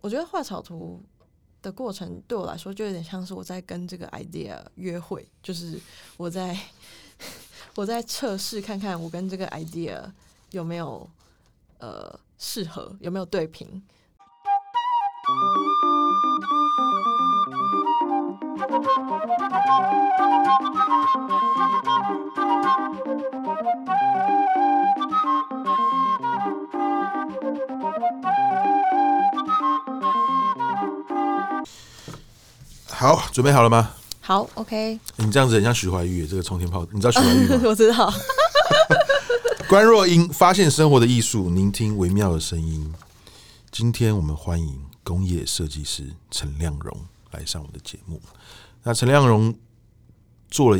我觉得画草图的过程对我来说，就有点像是我在跟这个 idea 约会，就是我在 我在测试看看我跟这个 idea 有没有呃适合，有没有对频。好，准备好了吗？好，OK。你这样子很像徐怀钰，这个冲天炮，你知道徐怀钰吗？我知道。关若英发现生活的艺术，聆听微妙的声音。今天我们欢迎工业设计师陈亮荣来上我们的节目。那陈亮荣做了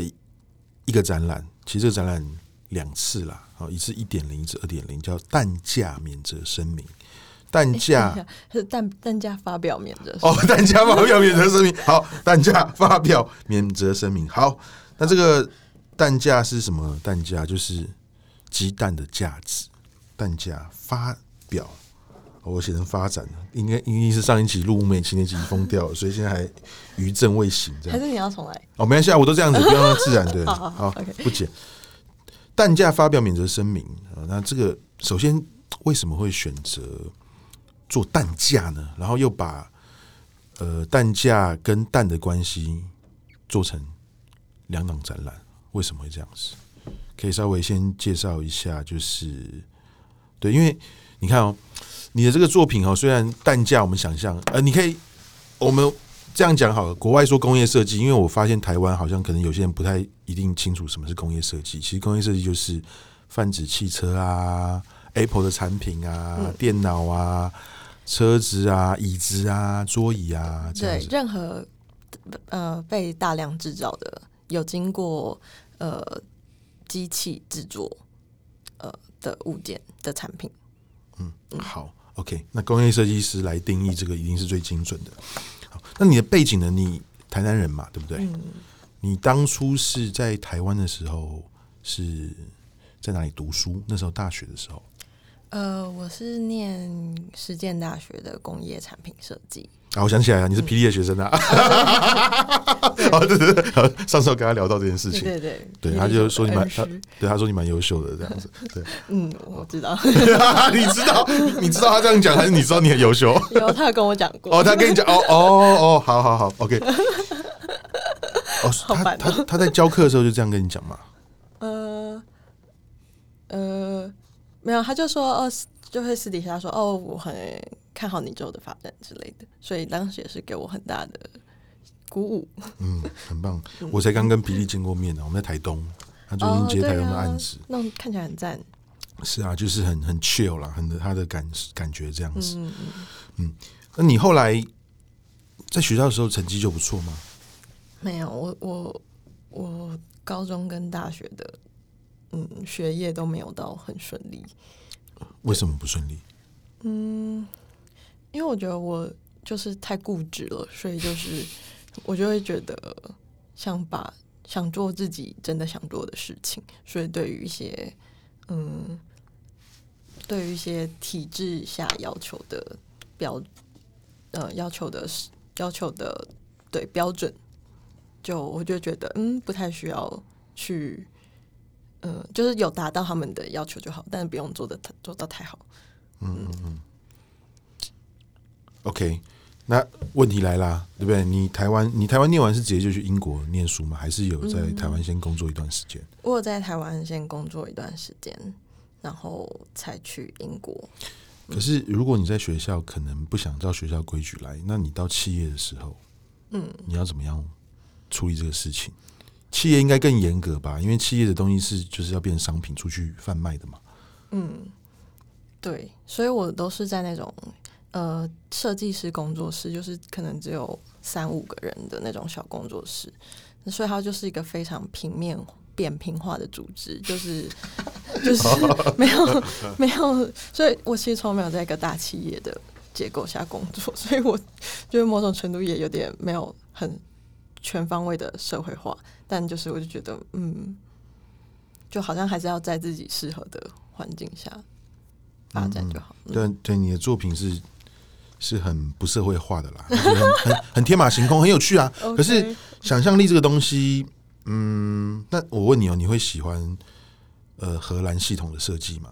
一个展览，其实这个展览两次啦，好，一次一点零，一次二点零，叫“蛋价免责声明”。蛋价是 蛋蛋价发表免责哦，蛋价发表免责声明。好，蛋价发表免责声明。好，那这个蛋价是什么？蛋价就是鸡蛋的价值。蛋价发表，我写成发展了，应该应该是上一期录美七年级疯掉了，所以现在还余震未醒。这样还是你要重来？哦，没关系，我都这样子，不要让自然对。好，好，好，好不剪。蛋价发表免责声明啊，那这个首先为什么会选择？做蛋架呢，然后又把呃蛋架跟蛋的关系做成两档展览，为什么会这样子？可以稍微先介绍一下，就是对，因为你看哦，你的这个作品哦，虽然蛋架我们想象，呃，你可以我们这样讲好了，国外说工业设计，因为我发现台湾好像可能有些人不太一定清楚什么是工业设计，其实工业设计就是泛指汽车啊、Apple 的产品啊、嗯、电脑啊。车子啊，椅子啊，桌椅啊，对，任何呃被大量制造的，有经过呃机器制作呃的物件的产品。嗯，好，OK，那工业设计师来定义这个一定是最精准的。好，那你的背景呢？你台南人嘛，对不对？嗯。你当初是在台湾的时候是在哪里读书？那时候大学的时候。呃，我是念实践大学的工业产品设计。啊，我想起来了，你是霹雳的学生啊！哦，对对对，上次我跟他聊到这件事情，对对对，他就说你蛮，他对他说你蛮优秀的这样子。对，嗯，我知道，你知道，你知道他这样讲，还是你知道你很优秀？有，他有跟我讲过。哦，他跟你讲，哦哦哦，好好好，OK。哦，他他他在教课的时候就这样跟你讲嘛？呃呃。没有，他就说哦，就会私底下说哦，我很看好你之后的发展之类的，所以当时也是给我很大的鼓舞。嗯，很棒。我才刚跟比利见过面呢，我们在台东，他最近接台东的案子，那看起来很赞。是啊，就是很很 chill 啦，很他的感感觉这样子。嗯嗯。那你后来在学校的时候成绩就不错吗？没有，我我我高中跟大学的。嗯，学业都没有到很顺利。为什么不顺利？嗯，因为我觉得我就是太固执了，所以就是 我就会觉得想把想做自己真的想做的事情，所以对于一些嗯，对于一些体制下要求的标呃要求的要求的对标准，就我就觉得嗯不太需要去。嗯，就是有达到他们的要求就好，但是不用做的做到太好。嗯嗯嗯。OK，那问题来啦，对不对？你台湾，你台湾念完是直接就去英国念书吗？还是有在台湾先工作一段时间？嗯，我有在台湾先工作一段时间，然后才去英国。可是如果你在学校可能不想照学校规矩来，那你到企业的时候，嗯，你要怎么样处理这个事情？企业应该更严格吧，因为企业的东西是就是要变成商品出去贩卖的嘛。嗯，对，所以我都是在那种呃设计师工作室，就是可能只有三五个人的那种小工作室，所以它就是一个非常平面扁平化的组织，就是 就是 没有没有，所以我其实从没有在一个大企业的结构下工作，所以我觉得某种程度也有点没有很全方位的社会化。但就是，我就觉得，嗯，就好像还是要在自己适合的环境下发展就好。对、嗯、对，你的作品是是很不社会化的啦，很很很天马行空，很有趣啊。可是想象力这个东西，嗯，那我问你哦，你会喜欢呃荷兰系统的设计吗？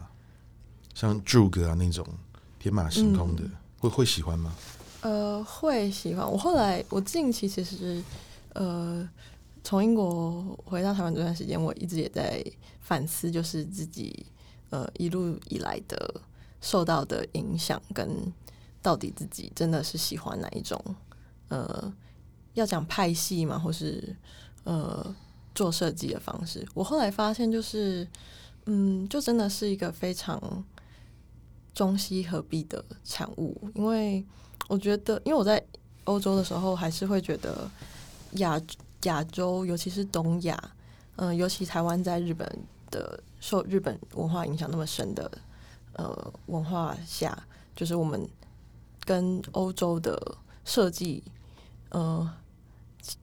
像 Joog 啊那种天马行空的，嗯、会会喜欢吗？呃，会喜欢。我后来我近期其实呃从英国回到台湾这段时间，我一直也在反思，就是自己呃一路以来的受到的影响跟。到底自己真的是喜欢哪一种？呃，要讲派系吗？或是呃做设计的方式？我后来发现，就是嗯，就真的是一个非常中西合璧的产物。因为我觉得，因为我在欧洲的时候，还是会觉得亚亚洲，尤其是东亚，嗯、尤其台湾在日本的受日本文化影响那么深的呃文化下，就是我们。跟欧洲的设计，呃，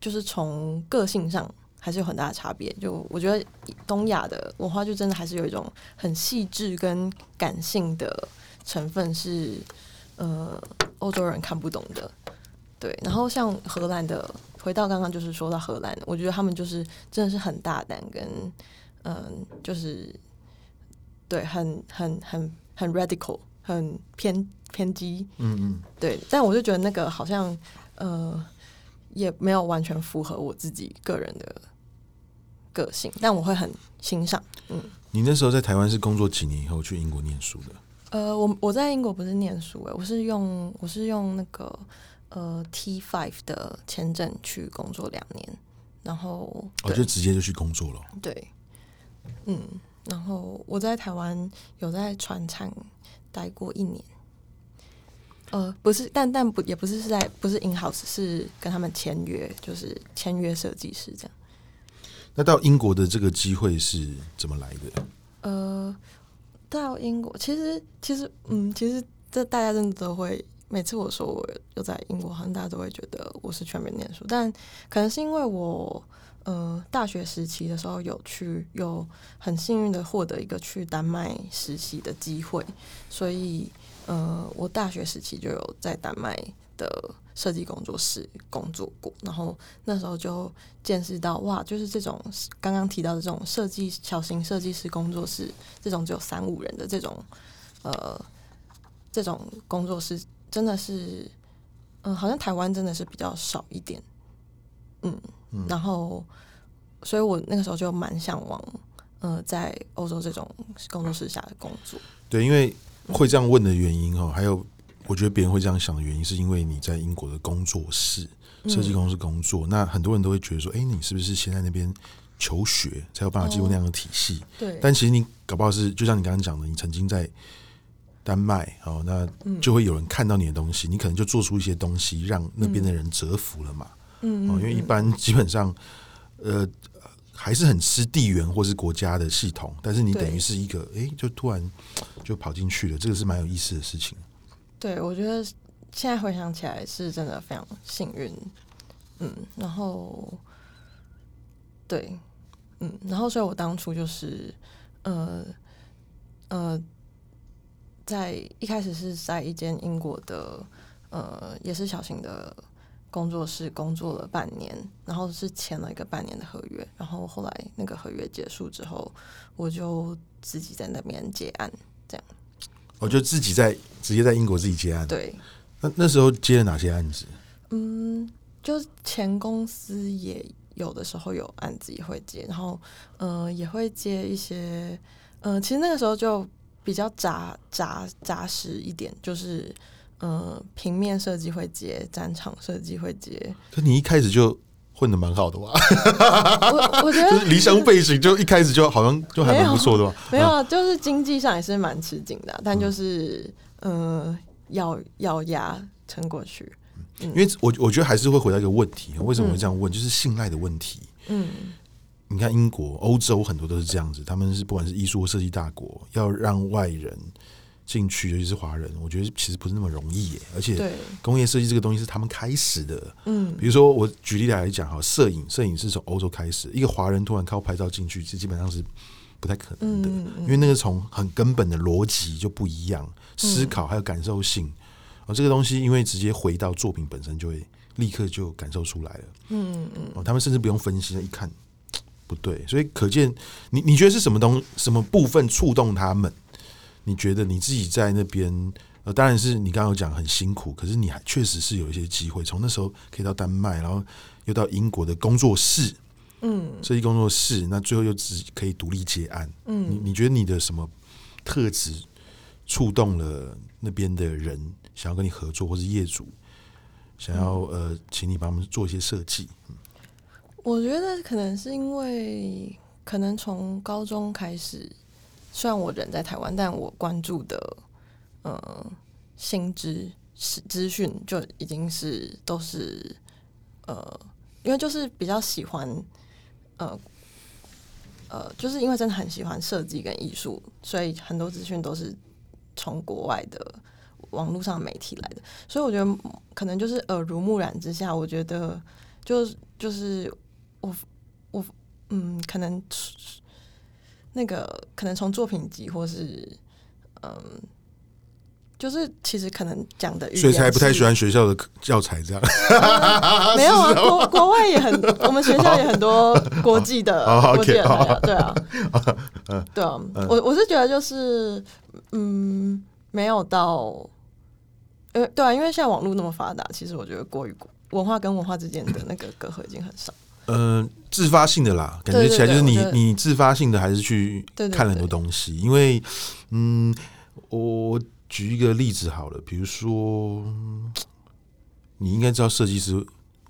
就是从个性上还是有很大的差别。就我觉得东亚的文化就真的还是有一种很细致跟感性的成分，是呃欧洲人看不懂的。对，然后像荷兰的，回到刚刚就是说到荷兰，我觉得他们就是真的是很大胆，跟嗯、呃，就是对，很很很很 radical，很偏。偏激，嗯嗯，对，但我就觉得那个好像，呃，也没有完全符合我自己个人的个性，但我会很欣赏。嗯，你那时候在台湾是工作几年以后去英国念书的？呃，我我在英国不是念书，哎，我是用我是用那个呃 T five 的签证去工作两年，然后我、哦、就直接就去工作了。对，嗯，然后我在台湾有在船厂待过一年。呃，不是，但但不也不是是在不是 in house，是跟他们签约，就是签约设计师这样。那到英国的这个机会是怎么来的？呃，到英国其实其实嗯，其实这大家真的都会，每次我说我又在英国，好像大家都会觉得我是全美念书，但可能是因为我呃大学时期的时候有去有很幸运的获得一个去丹麦实习的机会，所以。呃，我大学时期就有在丹麦的设计工作室工作过，然后那时候就见识到哇，就是这种刚刚提到的这种设计小型设计师工作室，这种只有三五人的这种呃这种工作室，真的是嗯、呃，好像台湾真的是比较少一点，嗯，嗯然后所以我那个时候就蛮向往，呃，在欧洲这种工作室下的工作，对，因为。会这样问的原因哈，还有我觉得别人会这样想的原因，是因为你在英国的工作室设计公司工作，那很多人都会觉得说，哎，你是不是先在那边求学才有办法进入那样的体系？对。但其实你搞不好是，就像你刚刚讲的，你曾经在丹麦哦，那就会有人看到你的东西，你可能就做出一些东西，让那边的人折服了嘛。嗯。哦，因为一般基本上，呃。还是很吃地缘或是国家的系统，但是你等于是一个，哎对，就突然就跑进去了，这个是蛮有意思的事情。对，我觉得现在回想起来是真的非常幸运，嗯，然后，对，嗯，然后所以我当初就是，呃，呃，在一开始是在一间英国的，呃，也是小型的。工作室工作了半年，然后是签了一个半年的合约，然后后来那个合约结束之后，我就自己在那边接案，这样。我就自己在直接在英国自己接案。对。那那时候接了哪些案子？嗯，就前公司也有的时候有案子也会接，然后嗯、呃、也会接一些，嗯、呃，其实那个时候就比较扎扎扎实一点，就是。呃，平面设计会接，展场设计会接。可你一开始就混的蛮好的哇？我我觉得就是离乡背井，就一开始就好像就还蛮不错的吧？没有，就是经济上也是蛮吃紧的，但就是嗯，咬咬牙撑过去。因为我我觉得还是会回到一个问题，为什么会这样问？就是信赖的问题。嗯，你看英国、欧洲很多都是这样子，他们是不管是艺术或设计大国，要让外人。进去，尤其是华人，我觉得其实不是那么容易耶。而且，工业设计这个东西是他们开始的。嗯，比如说我举例来讲哈，摄影，摄影是从欧洲开始，一个华人突然靠拍照进去，这基本上是不太可能的。因为那个从很根本的逻辑就不一样，思考还有感受性哦，这个东西因为直接回到作品本身，就会立刻就感受出来了。嗯嗯，哦，他们甚至不用分析，一看不对，所以可见你你觉得是什么东什么部分触动他们？你觉得你自己在那边？呃，当然是你刚刚有讲很辛苦，可是你还确实是有一些机会，从那时候可以到丹麦，然后又到英国的工作室，嗯，设计工作室，那最后又只可以独立接案，嗯，你你觉得你的什么特质触动了那边的人，想要跟你合作，或是业主想要呃，请你帮他们做一些设计？我觉得可能是因为，可能从高中开始，虽然我人在台湾，但我关注的。呃，新知资资讯就已经是都是呃，因为就是比较喜欢呃呃，就是因为真的很喜欢设计跟艺术，所以很多资讯都是从国外的网络上媒体来的，所以我觉得可能就是耳濡目染之下，我觉得就就是我我嗯，可能那个可能从作品集或是嗯。就是其实可能讲的，所以才不太喜欢学校的教材这样。没有啊，国国外也很，我们学校也很多国际的国际的，对啊，对啊，我我是觉得就是嗯，没有到，呃，对啊，因为现在网络那么发达，其实我觉得国与国文化跟文化之间的那个隔阂已经很少。嗯，自发性的啦，感觉起来就是你你自发性的还是去看很多东西，因为嗯，我。举一个例子好了，比如说，你应该知道设计师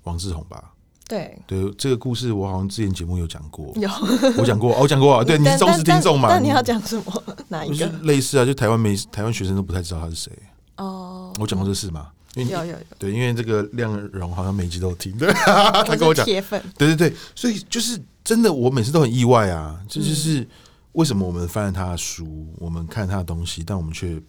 王志宏吧？对对，这个故事我好像之前节目有讲过，有我讲过，我讲过啊。对，你是忠实听众嘛？那你要讲什么？哪一个？类似啊，就台湾没台湾学生都不太知道他是谁哦。我讲过这事吗？有有有。对，因为这个亮荣好像每集都有听，对，他跟我讲铁粉。对对对，所以就是真的，我每次都很意外啊。这就是为什么我们翻了他的书，我们看他的东西，但我们却。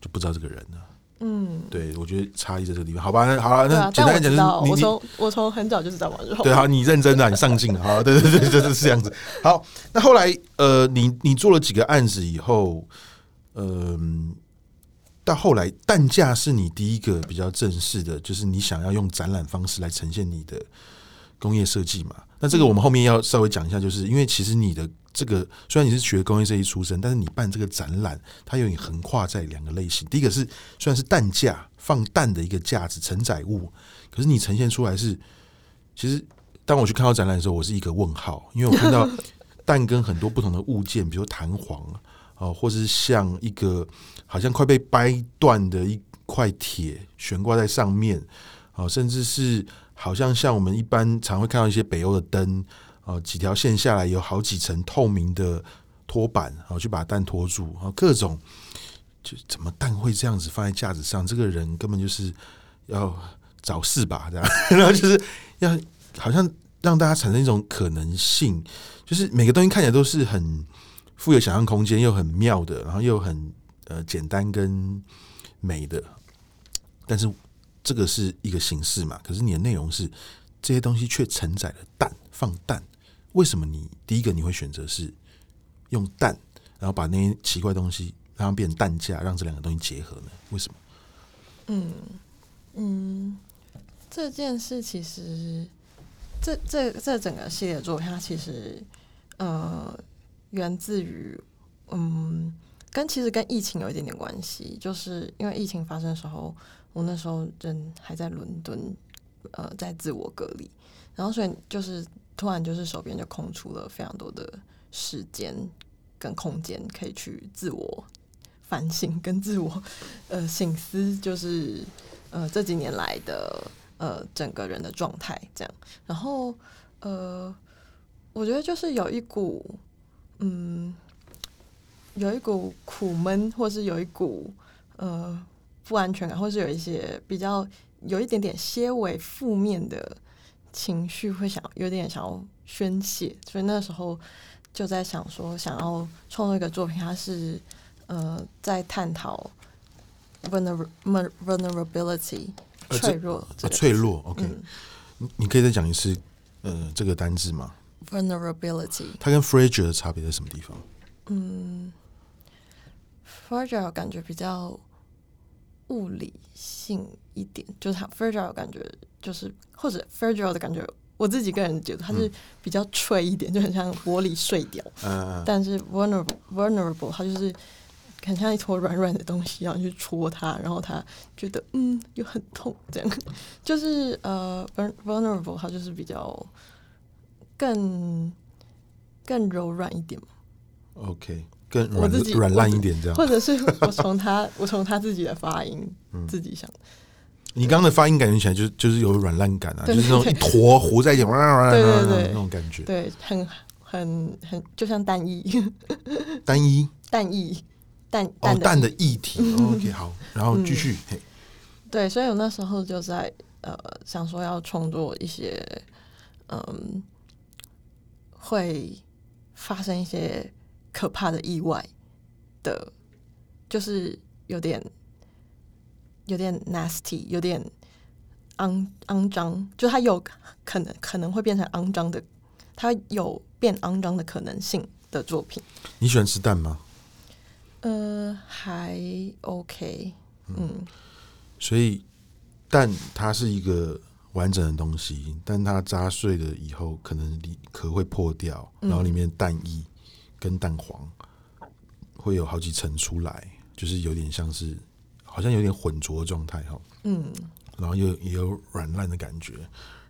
就不知道这个人呢。嗯，对，我觉得差异在这个地方。好吧，那好了，那简单讲就是，我从我从很早就知道王志宏。对，好，你认真的，你上进了，好，对对对，就是这样子。好，那后来呃，你你做了几个案子以后，嗯、呃，到后来蛋架是你第一个比较正式的，就是你想要用展览方式来呈现你的工业设计嘛？那这个我们后面要稍微讲一下，就是因为其实你的。这个虽然你是学工业设计出身，但是你办这个展览，它有点横跨在两个类型。第一个是虽然是蛋架放蛋的一个架子承载物，可是你呈现出来是，其实当我去看到展览的时候，我是一个问号，因为我看到 蛋跟很多不同的物件，比如说弹簧啊，或者是像一个好像快被掰断的一块铁悬挂在上面哦，甚至是好像像我们一般常会看到一些北欧的灯。哦，几条线下来有好几层透明的托板，然后去把蛋托住，然后各种就怎么蛋会这样子放在架子上？这个人根本就是要找事吧，这样，然后就是要好像让大家产生一种可能性，就是每个东西看起来都是很富有想象空间，又很妙的，然后又很呃简单跟美的，但是这个是一个形式嘛，可是你的内容是这些东西却承载了蛋，放蛋。为什么你第一个你会选择是用蛋，然后把那些奇怪东西让它变成蛋架，让这两个东西结合呢？为什么？嗯嗯，这件事其实这这这整个系列作品，它其实呃源自于嗯，跟其实跟疫情有一点点关系，就是因为疫情发生的时候，我那时候人还在伦敦，呃，在自我隔离，然后所以就是。突然就是手边就空出了非常多的时间跟空间，可以去自我反省跟自我呃省思，就是呃这几年来的呃整个人的状态这样。然后呃，我觉得就是有一股嗯，有一股苦闷，或是有一股呃不安全感，或是有一些比较有一点点些微负面的。情绪会想有点想要宣泄，所以那时候就在想说，想要创作一个作品，它是呃在探讨 vulnerability 脆弱，脆弱。OK，嗯，你可以再讲一次呃这个单字吗？vulnerability，它跟 fragile 的差别在什么地方？嗯，fragile 感觉比较物理性一点，就是它 fragile 感觉就是或者 fragile 的感觉，我自己个人觉得它是比较脆一点，嗯、就很像玻璃碎掉。嗯、但是 vulnerable vulnerable 它就是很像一坨软软的东西，然后去戳它，然后它觉得嗯又很痛，这样就是呃 vulnerable 它就是比较更更柔软一点嘛。OK。更软软烂一点这样，或者是我从他我从他自己的发音、嗯、自己想。你刚刚的发音感觉起来就是就是有软烂感啊，就是那种一坨糊在一起，对对对，那种感觉，对，很很很就像蛋液，单一蛋液 蛋哦蛋的液体。OK 好，然后继续、嗯。对，所以我那时候就在呃想说要创作一些嗯会发生一些。可怕的意外的，就是有点有点 nasty，有点肮肮脏，就它有可能可能会变成肮脏的，它有变肮脏的可能性的作品。你喜欢吃蛋吗？呃，还 OK，嗯。所以蛋它是一个完整的东西，但它扎碎了以后，可能里壳会破掉，然后里面蛋液。跟蛋黄会有好几层出来，就是有点像是，好像有点混浊的状态哈。嗯，然后又也有软烂的感觉，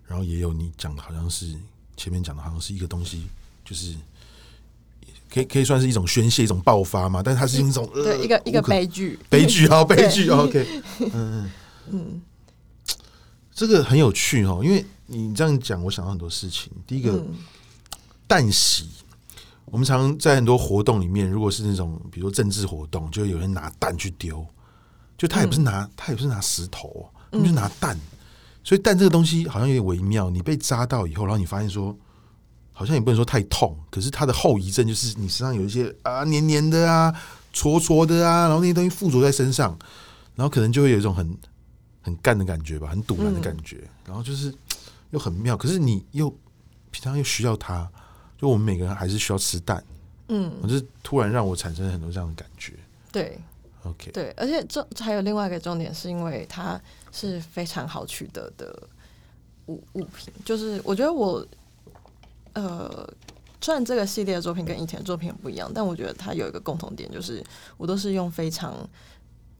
然后也有你讲的好像是前面讲的好像是一个东西，就是可以可以算是一种宣泄、一种爆发嘛。但是它是一种对、呃、一个一个悲剧，悲剧好 悲剧。OK，嗯嗯嗯，这个很有趣哦，因为你这样讲，我想到很多事情。第一个，蛋洗。我们常常在很多活动里面，如果是那种比如说政治活动，就有人拿蛋去丢，就他也不是拿，他也不是拿石头，他就拿蛋。所以蛋这个东西好像有点微妙。你被扎到以后，然后你发现说，好像也不能说太痛，可是它的后遗症就是你身上有一些啊黏黏的啊、搓搓的啊，然后那些东西附着在身上，然后可能就会有一种很很干的感觉吧，很堵然的感觉，然后就是又很妙，可是你又平常又需要它。就我们每个人还是需要吃蛋，嗯，我就是突然让我产生很多这样的感觉。对，OK，对，而且这还有另外一个重点，是因为它是非常好取得的物物品。就是我觉得我，呃，虽然这个系列的作品跟以前的作品不一样，但我觉得它有一个共同点，就是我都是用非常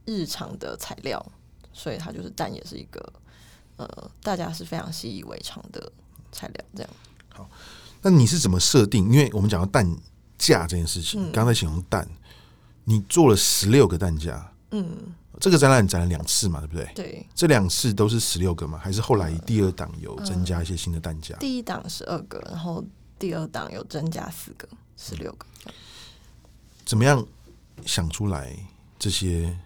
日常的材料，所以它就是蛋也是一个呃大家是非常习以为常的材料。这样好。那你是怎么设定？因为我们讲到蛋架这件事情，刚、嗯、才形容蛋，你做了十六个蛋架，嗯，这个展览展了两次嘛，对不对？对，这两次都是十六个嘛？还是后来第二档有增加一些新的蛋架？第一档十二个，然后第二档有增加四个，十六个。怎么样想出来这些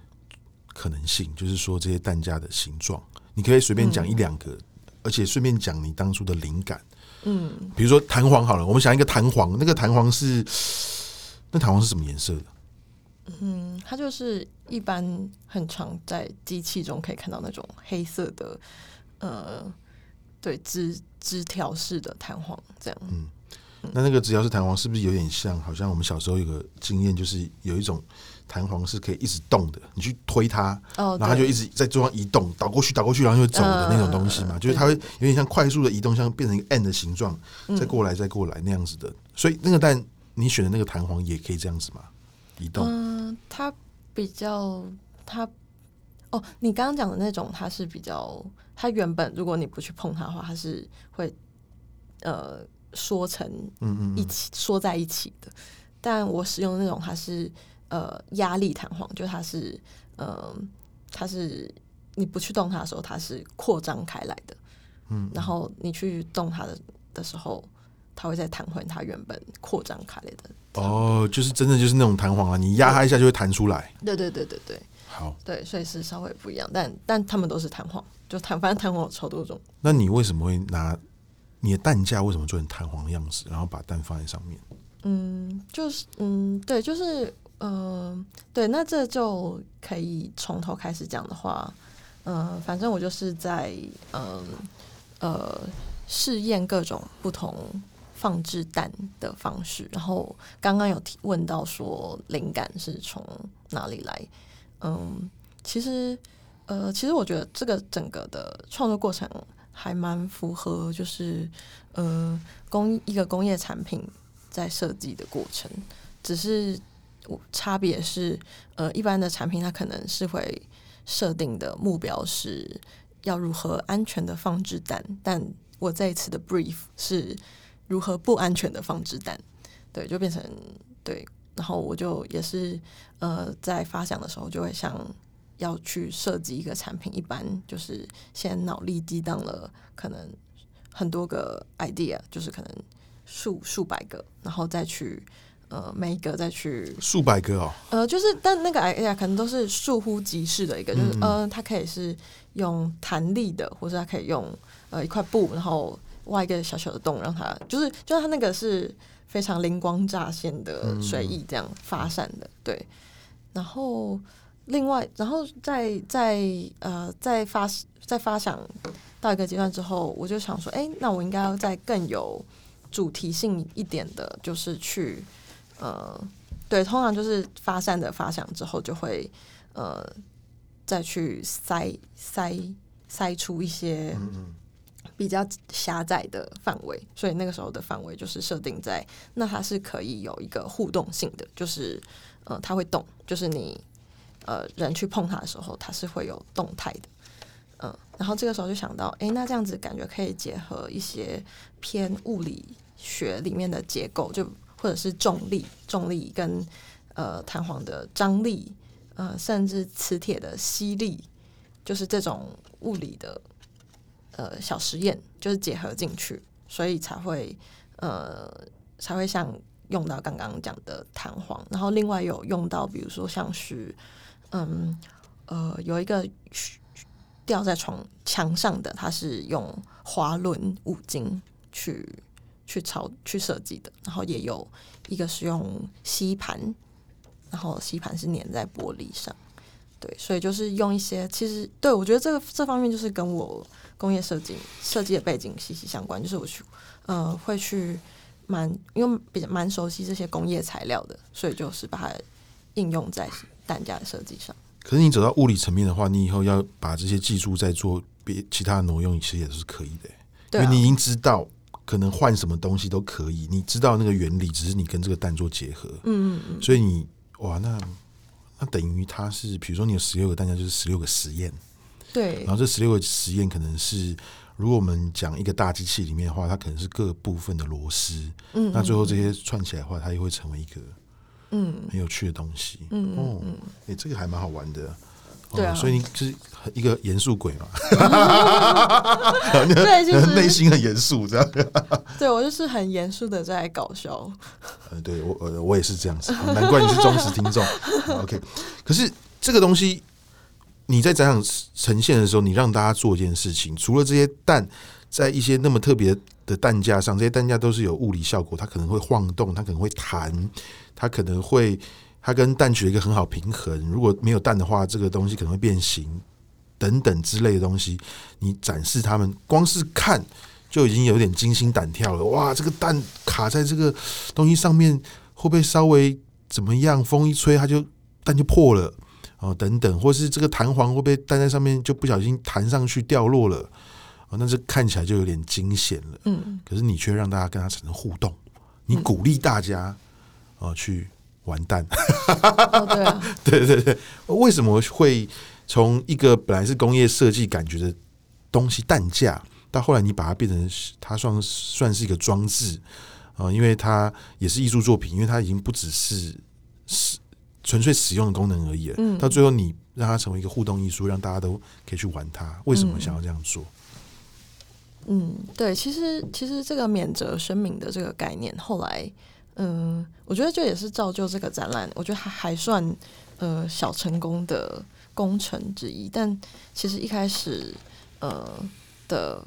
可能性？就是说这些蛋架的形状，你可以随便讲一两个，嗯、而且顺便讲你当初的灵感。嗯，比如说弹簧好了，我们想一个弹簧，那个弹簧是那弹簧是什么颜色的？嗯，它就是一般很常在机器中可以看到那种黑色的，呃，对，枝枝条式的弹簧这样。嗯，那那个只要是弹簧是不是有点像？好像我们小时候有个经验，就是有一种。弹簧是可以一直动的，你去推它，然后它就一直在桌上移动，倒过去，倒过去，然后就走的那种东西嘛，就是它会有点像快速的移动，像变成一个 N 的形状，再过来，再过来那样子的。所以那个蛋，你选的那个弹簧也可以这样子嘛，移动。嗯，它比较它哦，你刚刚讲的那种，它是比较，它原本如果你不去碰它的话，它是会呃缩成嗯嗯一起缩在一起的。但我使用的那种，它是。呃，压力弹簧就它是，嗯、呃，它是你不去动它的时候，它是扩张开来的，嗯，然后你去动它的的时候，它会再弹回它原本扩张开来的。哦，就是真的就是那种弹簧啊，你压它一下就会弹出来。对对对对对，好，对，所以是稍微不一样，但但他们都是弹簧，就弹，反正弹簧有超多种。那你为什么会拿你的蛋架为什么做成弹簧样子，然后把蛋放在上面？嗯，就是嗯，对，就是。嗯、呃，对，那这就可以从头开始讲的话，嗯、呃，反正我就是在嗯呃，呃试验各种不同放置蛋的方式。然后刚刚有提问到说灵感是从哪里来？嗯，其实呃，其实我觉得这个整个的创作过程还蛮符合，就是呃工一个工业产品在设计的过程，只是差别是呃一般的产品它可能是会设定的目标是要如何安全的放置弹，但我这一次的 brief 是如何不安全的放置弹，对，就变成对，然后我就也是呃在发想的时候就会想。要去设计一个产品，一般就是先脑力激荡了，可能很多个 idea，就是可能数数百个，然后再去呃每一个再去数百个哦，呃就是但那个 idea 可能都是倏忽即逝的一个，就是呃它可以是用弹力的，或者它可以用呃一块布，然后挖一个小小的洞，让它就是就是它那个是非常灵光乍现的随意这样发散的，对，然后。另外，然后在在呃在发在发想到一个阶段之后，我就想说，哎，那我应该要再更有主题性一点的，就是去呃对，通常就是发散的发想之后，就会呃再去塞塞塞出一些比较狭窄的范围，所以那个时候的范围就是设定在那它是可以有一个互动性的，就是呃它会动，就是你。呃，人去碰它的时候，它是会有动态的，嗯，然后这个时候就想到，哎、那这样子感觉可以结合一些偏物理学里面的结构，就或者是重力、重力跟呃弹簧的张力，呃，甚至磁铁的吸力，就是这种物理的呃小实验，就是结合进去，所以才会呃才会像用到刚刚讲的弹簧，然后另外有用到，比如说像是。嗯，呃，有一个吊在床墙上的，它是用滑轮五金去去操去设计的，然后也有一个是用吸盘，然后吸盘是粘在玻璃上，对，所以就是用一些，其实对我觉得这个这方面就是跟我工业设计设计的背景息息相关，就是我去呃会去蛮因为比较蛮熟悉这些工业材料的，所以就是把它应用在。单价的设计上，可是你走到物理层面的话，你以后要把这些技术再做别其他的挪用，其实也是可以的。因为你已经知道可能换什么东西都可以，你知道那个原理，只是你跟这个蛋做结合。嗯嗯嗯。所以你哇，那那等于它是，比如说你有十六个蛋夹，就是十六个实验。对。然后这十六个实验可能是，如果我们讲一个大机器里面的话，它可能是各部分的螺丝。嗯，嗯。那最后这些串起来的话，它又会成为一个。嗯，很有趣的东西。嗯哦，哎、欸，这个还蛮好玩的。对、啊哦、所以你是一个严肃鬼嘛？对，就是内心很严肃这样。对，我就是很严肃的在搞笑。呃，对我，呃，我也是这样子。难怪你是忠实听众。OK，可是这个东西你在展场呈现的时候，你让大家做一件事情，除了这些蛋在一些那么特别的蛋架上，这些蛋架都是有物理效果，它可能会晃动，它可能会弹。它可能会，它跟蛋取了一个很好平衡。如果没有蛋的话，这个东西可能会变形等等之类的东西。你展示他们，光是看就已经有点惊心胆跳了。哇，这个蛋卡在这个东西上面，会不会稍微怎么样？风一吹，它就蛋就破了哦，等等，或是这个弹簧会不会蛋在上面就不小心弹上去掉落了？哦，那这看起来就有点惊险了。嗯，可是你却让大家跟它产生互动，你鼓励大家。哦，去完蛋！哦，对啊，对对对，为什么会从一个本来是工业设计感觉的东西蛋架，到后来你把它变成它算算是一个装置啊？因为它也是艺术作品，因为它已经不只是使纯粹使用的功能而已了。嗯，到最后你让它成为一个互动艺术，让大家都可以去玩它。为什么想要这样做？嗯，对，其实其实这个免责声明的这个概念后来。嗯，我觉得这也是造就这个展览，我觉得还还算呃小成功的工程之一。但其实一开始呃的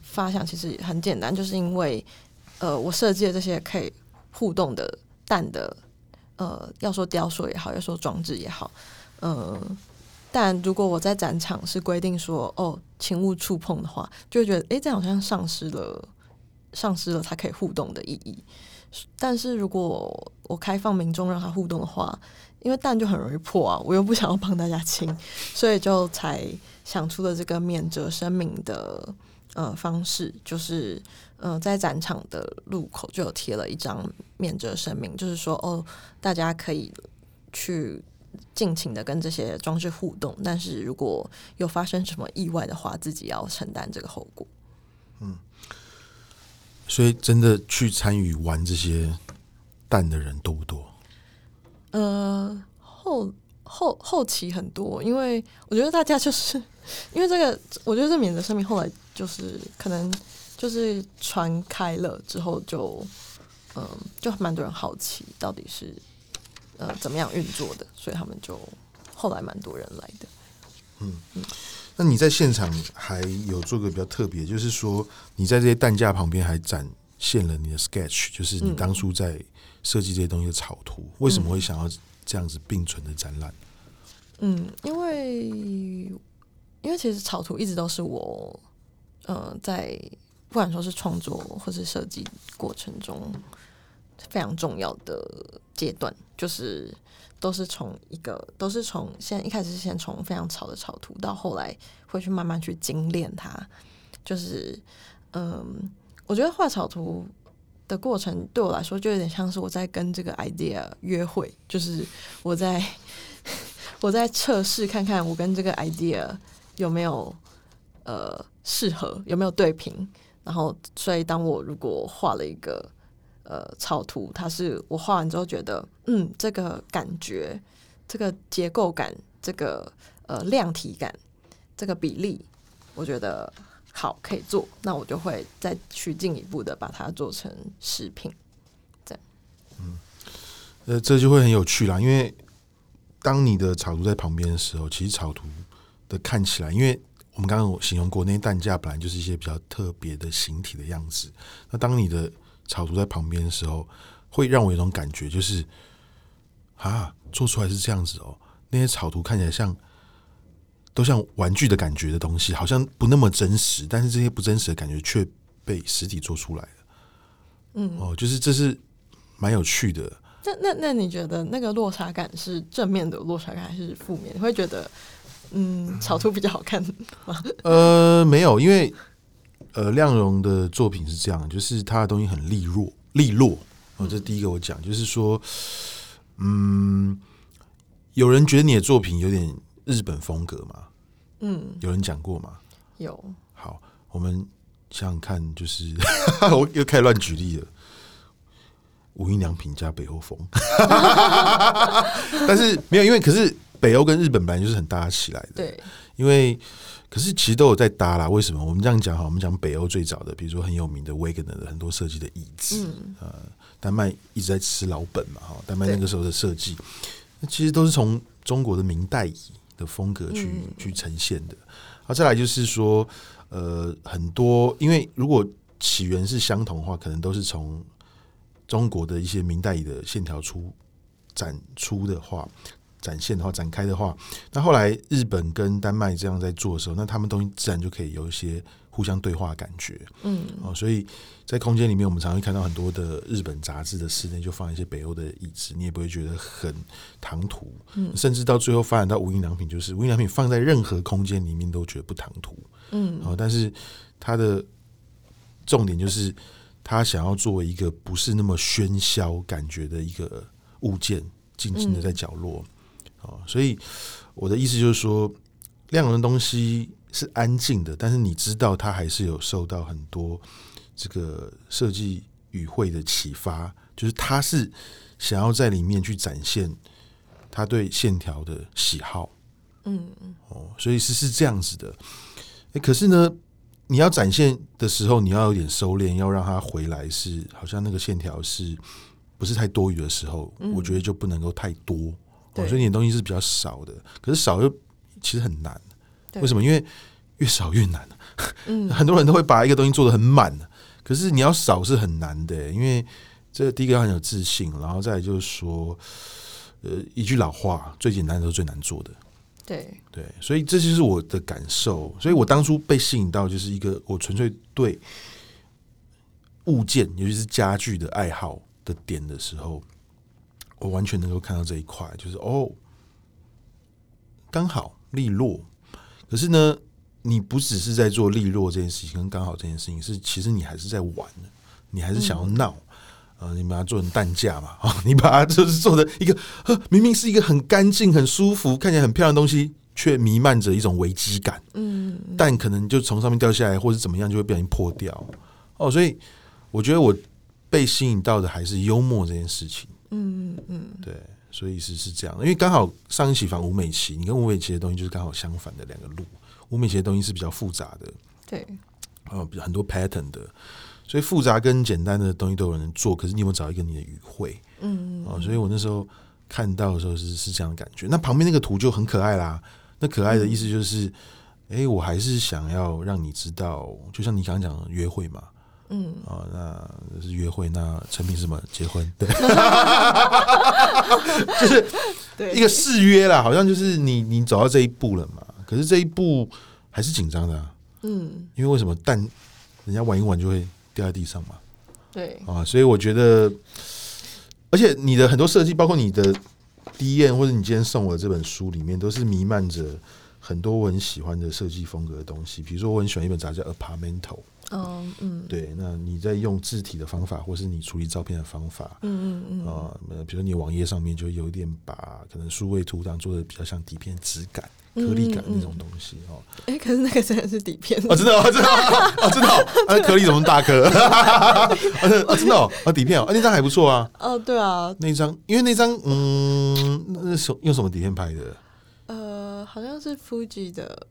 发想其实很简单，就是因为呃我设计的这些可以互动的蛋的呃要说雕塑也好，要说装置也好，呃，但如果我在展场是规定说哦，请勿触碰的话，就会觉得诶，这样好像丧失了丧失了它可以互动的意义。但是如果我开放民众让他互动的话，因为蛋就很容易破啊，我又不想要帮大家清，所以就才想出了这个免责声明的呃方式，就是呃在展场的入口就有贴了一张免责声明，就是说哦，大家可以去尽情的跟这些装置互动，但是如果有发生什么意外的话，自己要承担这个后果。嗯，所以真的去参与玩这些蛋的人多不多？呃，后后后期很多，因为我觉得大家就是 因为这个，我觉得这免责声明后来就是可能就是传开了之后就，嗯、呃，就蛮多人好奇到底是呃怎么样运作的，所以他们就后来蛮多人来的。嗯嗯，那你在现场还有做个比较特别，就是说你在这些蛋架旁边还展现了你的 sketch，就是你当初在、设计这些东西的草图，为什么会想要这样子并存的展览？嗯，因为因为其实草图一直都是我呃在不管说是创作或是设计过程中非常重要的阶段，就是都是从一个都是从先一开始是先从非常草的草图，到后来会去慢慢去精炼它，就是嗯，我觉得画草图。的过程对我来说就有点像是我在跟这个 idea 约会，就是我在 我在测试看看我跟这个 idea 有没有呃适合，有没有对平。然后，所以当我如果画了一个呃草图，它是我画完之后觉得嗯，这个感觉、这个结构感、这个呃量体感、这个比例，我觉得。好，可以做，那我就会再去进一步的把它做成食品，这样。嗯，呃，这就会很有趣啦，因为当你的草图在旁边的时候，其实草图的看起来，因为我们刚刚形容过，那些蛋架本来就是一些比较特别的形体的样子。那当你的草图在旁边的时候，会让我有一种感觉，就是啊，做出来是这样子哦，那些草图看起来像。都像玩具的感觉的东西，好像不那么真实，但是这些不真实的感觉却被实体做出来了。嗯，哦，就是这是蛮有趣的。那那那你觉得那个落差感是正面的落差感还是负面？你会觉得嗯，草图比较好看吗？呃，没有，因为呃，亮荣的作品是这样，就是他的东西很利落，利落。哦，这第一个我讲，就是说，嗯，有人觉得你的作品有点。日本风格嘛，嗯，有人讲过吗？有。好，我们想想看，就是 我又开始乱举例了。无印良品加北欧风，但是没有，因为可是北欧跟日本本来就是很搭起来的。对，因为可是其实都有在搭啦。为什么？我们这样讲哈，我们讲北欧最早的，比如说很有名的 Wegener 的很多设计的椅子，嗯，呃，丹麦一直在吃老本嘛，哈，丹麦那个时候的设计，那其实都是从中国的明代椅。的风格去去呈现的，好，再来就是说，呃，很多因为如果起源是相同的话，可能都是从中国的一些明代椅的线条出展出的话，展现的话，展开的话，那后来日本跟丹麦这样在做的时候，那他们东西自然就可以有一些。互相对话的感觉，嗯，哦，所以在空间里面，我们常常会看到很多的日本杂志的室内就放一些北欧的椅子，你也不会觉得很唐突，嗯，甚至到最后发展到无印良品，就是无印良品放在任何空间里面都觉得不唐突，嗯，哦，但是它的重点就是他想要作为一个不是那么喧嚣感觉的一个物件，静静的在角落，哦，所以我的意思就是说，亮榕的东西。是安静的，但是你知道，他还是有受到很多这个设计语汇的启发，就是他是想要在里面去展现他对线条的喜好，嗯嗯，哦，所以是是这样子的。哎，可是呢，你要展现的时候，你要有点收敛，要让它回来，是好像那个线条是不是太多余的时候，嗯、我觉得就不能够太多，哦，所以你的东西是比较少的。可是少又其实很难。为什么？因为越少越难。嗯，很多人都会把一个东西做的很满，可是你要少是很难的。因为这第一个要很有自信，然后再来就是说，呃，一句老话，最简单的都是最难做的。对对，所以这就是我的感受。所以我当初被吸引到，就是一个我纯粹对物件，尤其是家具的爱好的点的时候，我完全能够看到这一块，就是哦，刚好利落。可是呢，你不只是在做利落这件事情，跟刚好这件事情，是其实你还是在玩，你还是想要闹。嗯、呃，你把它做成蛋架嘛，啊、哦，你把它就是做的一个，明明是一个很干净、很舒服、看起来很漂亮的东西，却弥漫着一种危机感。嗯，但可能就从上面掉下来，或者怎么样，就会不小心破掉。哦，所以我觉得我被吸引到的还是幽默这件事情。嗯嗯嗯，对，所以是是这样，因为刚好上一期访吴美琪，你跟吴美琪的东西就是刚好相反的两个路。吴美琪的东西是比较复杂的，对，呃，比很多 pattern 的。所以复杂跟简单的东西都有人做，可是你有没有找一个你的语汇？嗯，哦，所以我那时候看到的时候是是这样的感觉。那旁边那个图就很可爱啦。那可爱的意思就是，哎、嗯欸，我还是想要让你知道，就像你刚刚讲的约会嘛，嗯，哦，那是约会，那成品是什么？结婚，对，就是一个誓约啦，好像就是你你走到这一步了嘛。可是这一步还是紧张的，啊，嗯，因为为什么蛋人家玩一玩就会。掉在地上嘛？对啊，所以我觉得，而且你的很多设计，包括你的 DM 或者你今天送我的这本书里面，都是弥漫着很多我很喜欢的设计风格的东西。比如说，我很喜欢一本杂志叫《Apartmental》。哦，嗯，对，那你在用字体的方法，或是你处理照片的方法，嗯嗯嗯，啊，比如说你网页上面就有一点把可能数位图档做的比较像底片质感。颗粒感那种东西哦，哎、欸，可是那个真的是底片哦，真的哦，真的哦，真 的哦，那颗粒怎么大颗？啊，真的哦，啊，底片哦，啊，那张还不错啊。哦，对啊，那张，因为那张，嗯，那是用什么底片拍的？呃，好像是 Fuji 的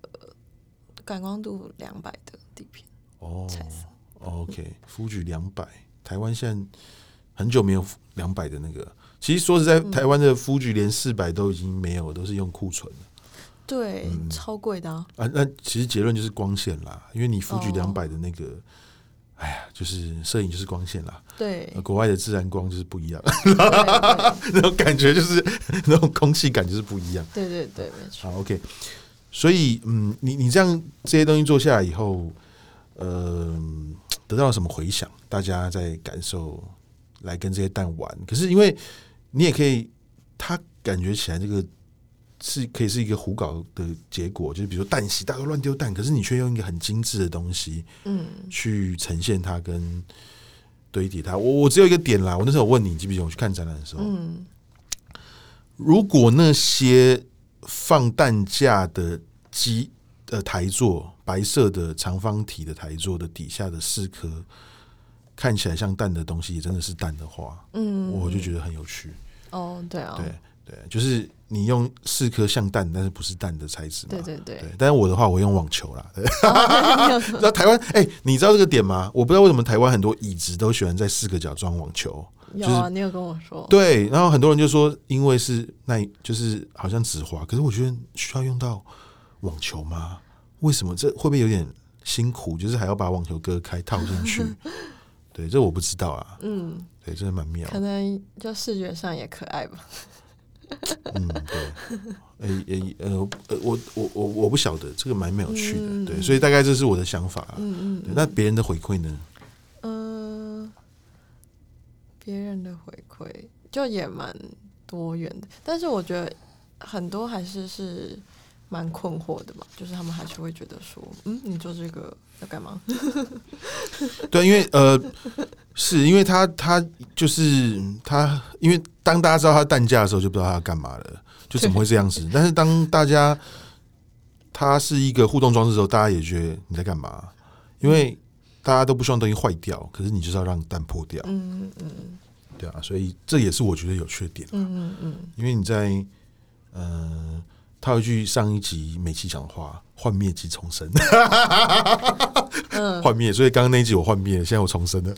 感光度两百的底片哦，彩色。OK，Fuji 两百，台湾现在很久没有两百的那个。其实说实在，台湾的 Fuji 连四百都已经没有，都是用库存了。对，嗯、超贵的啊！啊，那其实结论就是光线啦，因为你 Fuji 两百的那个，哦、哎呀，就是摄影就是光线啦。对，国外的自然光就是不一样，那种感觉就是 那种空气感就是不一样。对对对，没错。好，OK。所以，嗯，你你这样这些东西做下来以后，呃，得到了什么回响？大家在感受来跟这些蛋玩，可是因为你也可以，他感觉起来这个。是可以是一个胡搞的结果，就是比如说蛋洗，大家都乱丢蛋，可是你却用一个很精致的东西，嗯，去呈现它跟堆叠它。我我只有一个点啦，我那时候问你，记不记得我去看展览的时候，嗯，如果那些放蛋架的机呃台座，白色的长方体的台座的底下的四颗看起来像蛋的东西，也真的是蛋的话，嗯，我就觉得很有趣。哦，对啊，对。对，就是你用四颗像蛋，但是不是蛋的材质嘛？对对对。对，但是我的话，我用网球啦。那、哦、台湾，哎、欸，你知道这个点吗？我不知道为什么台湾很多椅子都喜欢在四个角装网球。有啊，就是、你有跟我说。对，然后很多人就说，因为是那，就是好像止滑。可是我觉得需要用到网球吗？为什么？这会不会有点辛苦？就是还要把网球割开套进去？对，这我不知道啊。嗯，对，真的蛮妙。可能就视觉上也可爱吧。嗯，对，诶诶呃呃，我我我我不晓得，这个蛮没有趣的，嗯、对，所以大概这是我的想法。嗯嗯，那别人的回馈呢？嗯、呃，别人的回馈就也蛮多元的，但是我觉得很多还是是蛮困惑的嘛，就是他们还是会觉得说，嗯，你做这个要干嘛？对，因为呃。是因为他他就是他，因为当大家知道他蛋架的时候，就不知道他要干嘛了，就怎么会这样子？但是当大家他是一个互动装置的时候，大家也觉得你在干嘛？因为大家都不希望东西坏掉，可是你就是要让蛋破掉。嗯嗯，对啊，所以这也是我觉得有缺点。嗯嗯嗯，因为你在嗯。呃套一句上一集美琪讲的话：“幻灭即重生。”幻灭，所以刚刚那一集我幻灭了，现在我重生了。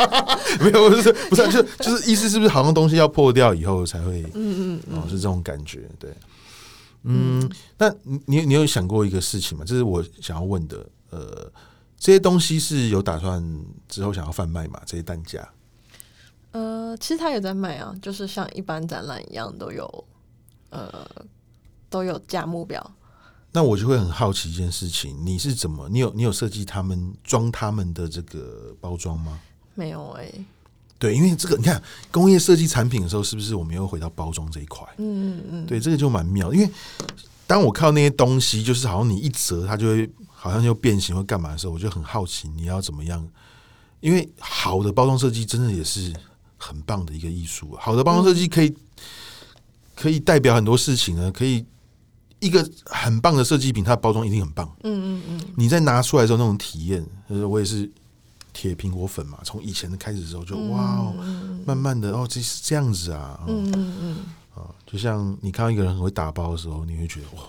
没有，不是，不是，就就是意思是不是好像东西要破掉以后才会，嗯嗯，哦，是这种感觉，对。嗯，那你你有想过一个事情吗？这是我想要问的。呃，这些东西是有打算之后想要贩卖吗？这些单价？呃，其实他也在卖啊，就是像一般展览一样都有，呃。都有价目表，那我就会很好奇一件事情，你是怎么，你有你有设计他们装他们的这个包装吗？没有哎、欸，对，因为这个你看工业设计产品的时候，是不是我们又回到包装这一块？嗯嗯嗯，对，这个就蛮妙。因为当我看到那些东西，就是好像你一折，它就会好像就变形或干嘛的时候，我就很好奇你要怎么样。因为好的包装设计真的也是很棒的一个艺术。好的包装设计可以、嗯、可以代表很多事情呢，可以一个很棒的设计品，它的包装一定很棒。嗯嗯嗯，你在拿出来的时候那种体验，就是我也是。铁苹果粉嘛，从以前的开始的时候就哇哦，慢慢的哦，这是这样子啊，嗯嗯嗯，啊，就像你看到一个人很会打包的时候，你会觉得哇，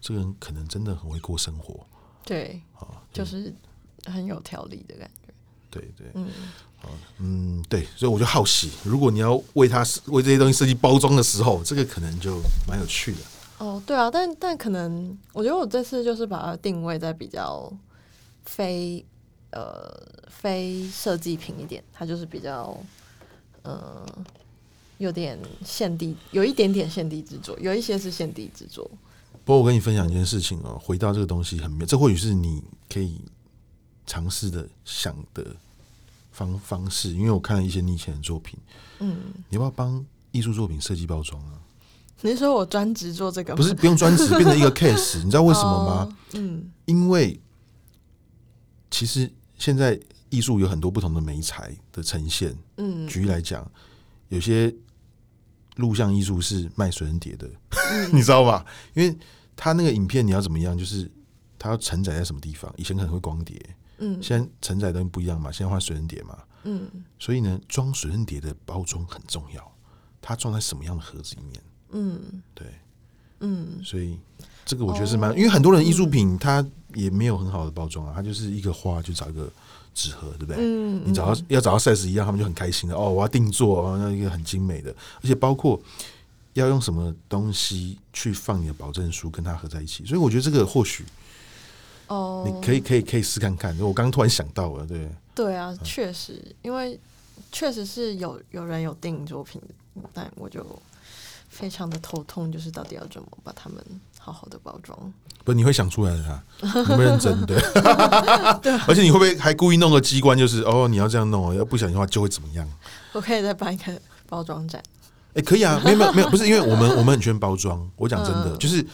这个人可能真的很会过生活，对，啊，就是很有条理的感觉，对对，嗯，嗯，对，所以我就好奇，如果你要为他为这些东西设计包装的时候，这个可能就蛮有趣的。哦，对啊，但但可能我觉得我这次就是把它定位在比较非。呃，非设计品一点，它就是比较，呃，有点现地，有一点点现地制作，有一些是现地制作。不过我跟你分享一件事情哦，回到这个东西很妙，这或许是你可以尝试的想的方方式，因为我看了一些你以前的作品，嗯，你要不要帮艺术作品设计包装啊？你是说我专职做这个吗？不是，不用专职，变成一个 case，你知道为什么吗？哦、嗯，因为其实。现在艺术有很多不同的媒材的呈现。嗯，举例来讲，有些录像艺术是卖随身碟的，嗯、你知道吧？因为他那个影片你要怎么样，就是他要承载在什么地方。以前可能会光碟，嗯，现在承载东西不一样嘛，现在换随身碟嘛，嗯，所以呢，装随身碟的包装很重要，它装在什么样的盒子里面？嗯，对，嗯，所以这个我觉得是蛮，因为很多人艺术品它。也没有很好的包装啊，它就是一个花就找一个纸盒，对不对？嗯，你找到要找到 size 一样，他们就很开心的哦，我要定做，那一个很精美的，而且包括要用什么东西去放你的保证书，跟它合在一起。所以我觉得这个或许哦，你可以可以可以试看看。我刚刚突然想到了，对对啊，确实，因为确实是有有人有订作品，但我就非常的头痛，就是到底要怎么把它们。好好的包装，不，你会想出来的啊？你会认真对，对，而且你会不会还故意弄个机关，就是哦，你要这样弄哦，要不小心的话就会怎么样？我可以再办一个包装展，哎、欸，可以啊，没有没有没有，不是因为 我们我们很喜欢包装。我讲真的，嗯、就是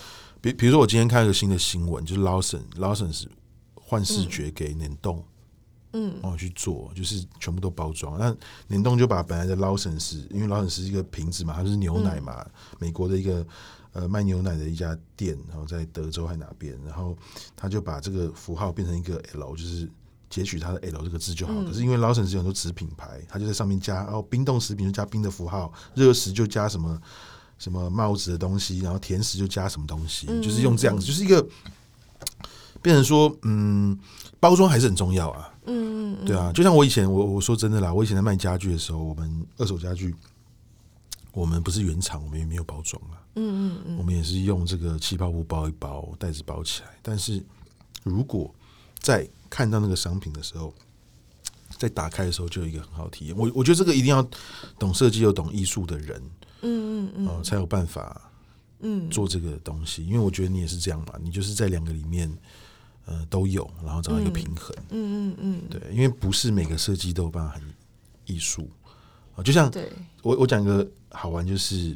比比如说我今天看一个新的新闻，就是 Lawson Lawson 是换视觉给联动。嗯，哦，去做就是全部都包装。那联动就把本来的劳森斯，因为劳森斯是一个瓶子嘛，它就是牛奶嘛，嗯、美国的一个呃卖牛奶的一家店，然后在德州还哪边，然后他就把这个符号变成一个 L，就是截取它的 L 这个字就好。嗯、可是因为劳森斯有很多子品牌，它就在上面加哦，冰冻食品就加冰的符号，热食就加什么什么帽子的东西，然后甜食就加什么东西，嗯、就是用这样子，就是一个变成说，嗯，包装还是很重要啊。嗯，对啊，就像我以前，我我说真的啦，我以前在卖家具的时候，我们二手家具，我们不是原厂，我们也没有包装啊。嗯嗯嗯，我们也是用这个气泡布包一包，袋子包起来。但是如果在看到那个商品的时候，在打开的时候，就有一个很好的体验。我我觉得这个一定要懂设计又懂艺术的人，嗯嗯嗯，呃，才有办法，嗯，做这个东西。因为我觉得你也是这样嘛，你就是在两个里面。呃，都有，然后找到一个平衡。嗯嗯嗯，对，因为不是每个设计都有办法很艺术啊。就像我我讲一个好玩，就是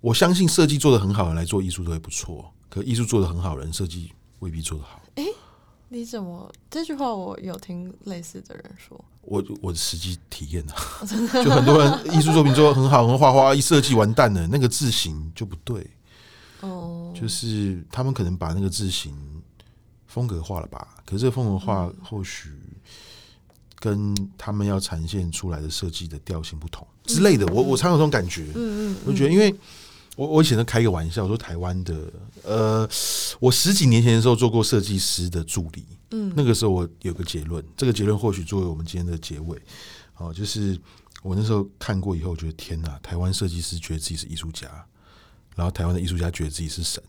我相信设计做的很好的人来做艺术都会不错，可艺术做的很好的人设计未必做得好。哎，你怎么这句话我有听类似的人说？我我的实际体验啊，就很多人艺术作品做得很好，很画画一设计完蛋了，那个字形就不对。哦，就是他们可能把那个字型。风格化了吧？可是这个风格化或许跟他们要呈现出来的设计的调性不同之类的。我我常有这种感觉。嗯嗯，我觉得，因为我我以前都开个玩笑，我说台湾的呃，我十几年前的时候做过设计师的助理。嗯，那个时候我有个结论，这个结论或许作为我们今天的结尾。哦，就是我那时候看过以后，我觉得天哪，台湾设计师觉得自己是艺术家，然后台湾的艺术家觉得自己是神。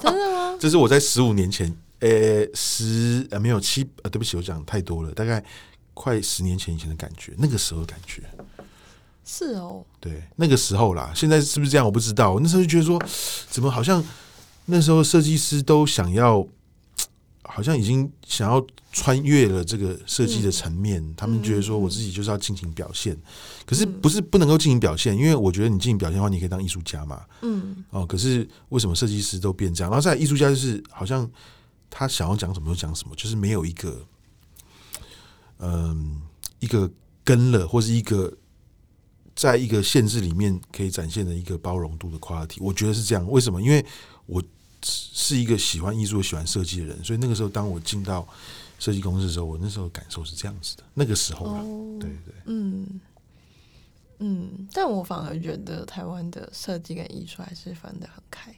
真的吗？这是我在十五年前，呃、欸，十呃没有七呃，对不起，我讲太多了，大概快十年前以前的感觉，那个时候的感觉是哦，对，那个时候啦，现在是不是这样？我不知道。我那时候就觉得说，怎么好像那时候设计师都想要，好像已经想要穿越了这个设计的层面，嗯、他们觉得说我自己就是要进行表现，嗯、可是不是不能够进行表现，因为我觉得你进行表现的话，你可以当艺术家嘛。嗯，哦，可是为什么设计师都变这样？然后在艺术家就是好像他想要讲什么就讲什么，就是没有一个嗯一个跟了或是一个在一个限制里面可以展现的一个包容度的 quality，我觉得是这样。为什么？因为我。是一个喜欢艺术、喜欢设计的人，所以那个时候，当我进到设计公司的时候，我那时候感受是这样子的。那个时候啊，哦、对对，嗯嗯，但我反而觉得台湾的设计跟艺术还是分得很开。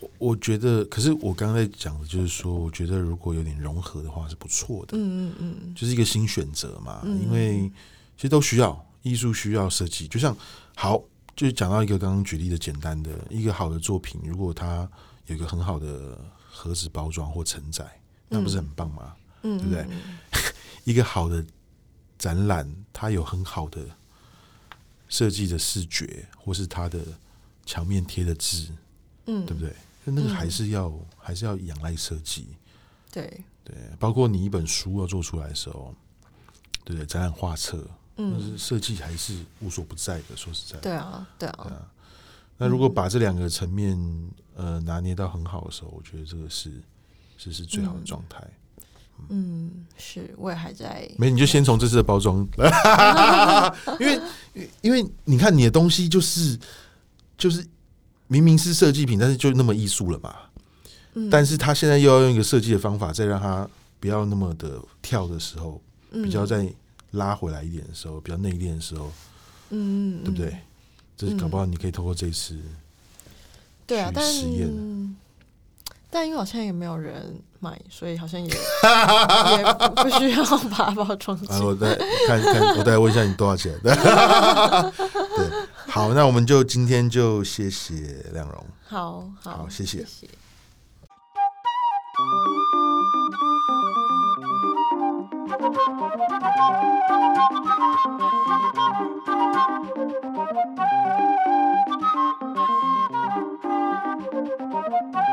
我我觉得，可是我刚才讲的就是说，我觉得如果有点融合的话是不错的。嗯嗯嗯，就是一个新选择嘛，嗯、因为其实都需要艺术，需要设计，就像好。就讲到一个刚刚举例的简单的一个好的作品，如果它有一个很好的盒子包装或承载，那不是很棒吗？嗯，对不对？嗯、一个好的展览，它有很好的设计的视觉，或是它的墙面贴的字，嗯，对不对？那个还是要、嗯、还是要仰赖设计。对对，包括你一本书要做出来的时候，对不对？展览画册。嗯，设计还是无所不在的。说实在的，对啊，对啊，对啊。那如果把这两个层面呃拿捏到很好的时候，我觉得这个是是是最好的状态。嗯，是，我也还在。没，你就先从这次的包装，因为因为你看你的东西就是就是明明是设计品，但是就那么艺术了嘛。嗯，但是他现在又要用一个设计的方法，再让他不要那么的跳的时候，比较在。拉回来一点的时候，比较内敛的时候，嗯，对不对？这搞不好你可以透过这次，对啊，但实验，但因为好像也没有人买，所以好像也 也不需要把它包装。啊，我再看看，我再问一下你多少钱？对，好，那我们就今天就谢谢亮荣，好好，谢谢。谢谢 Thank you.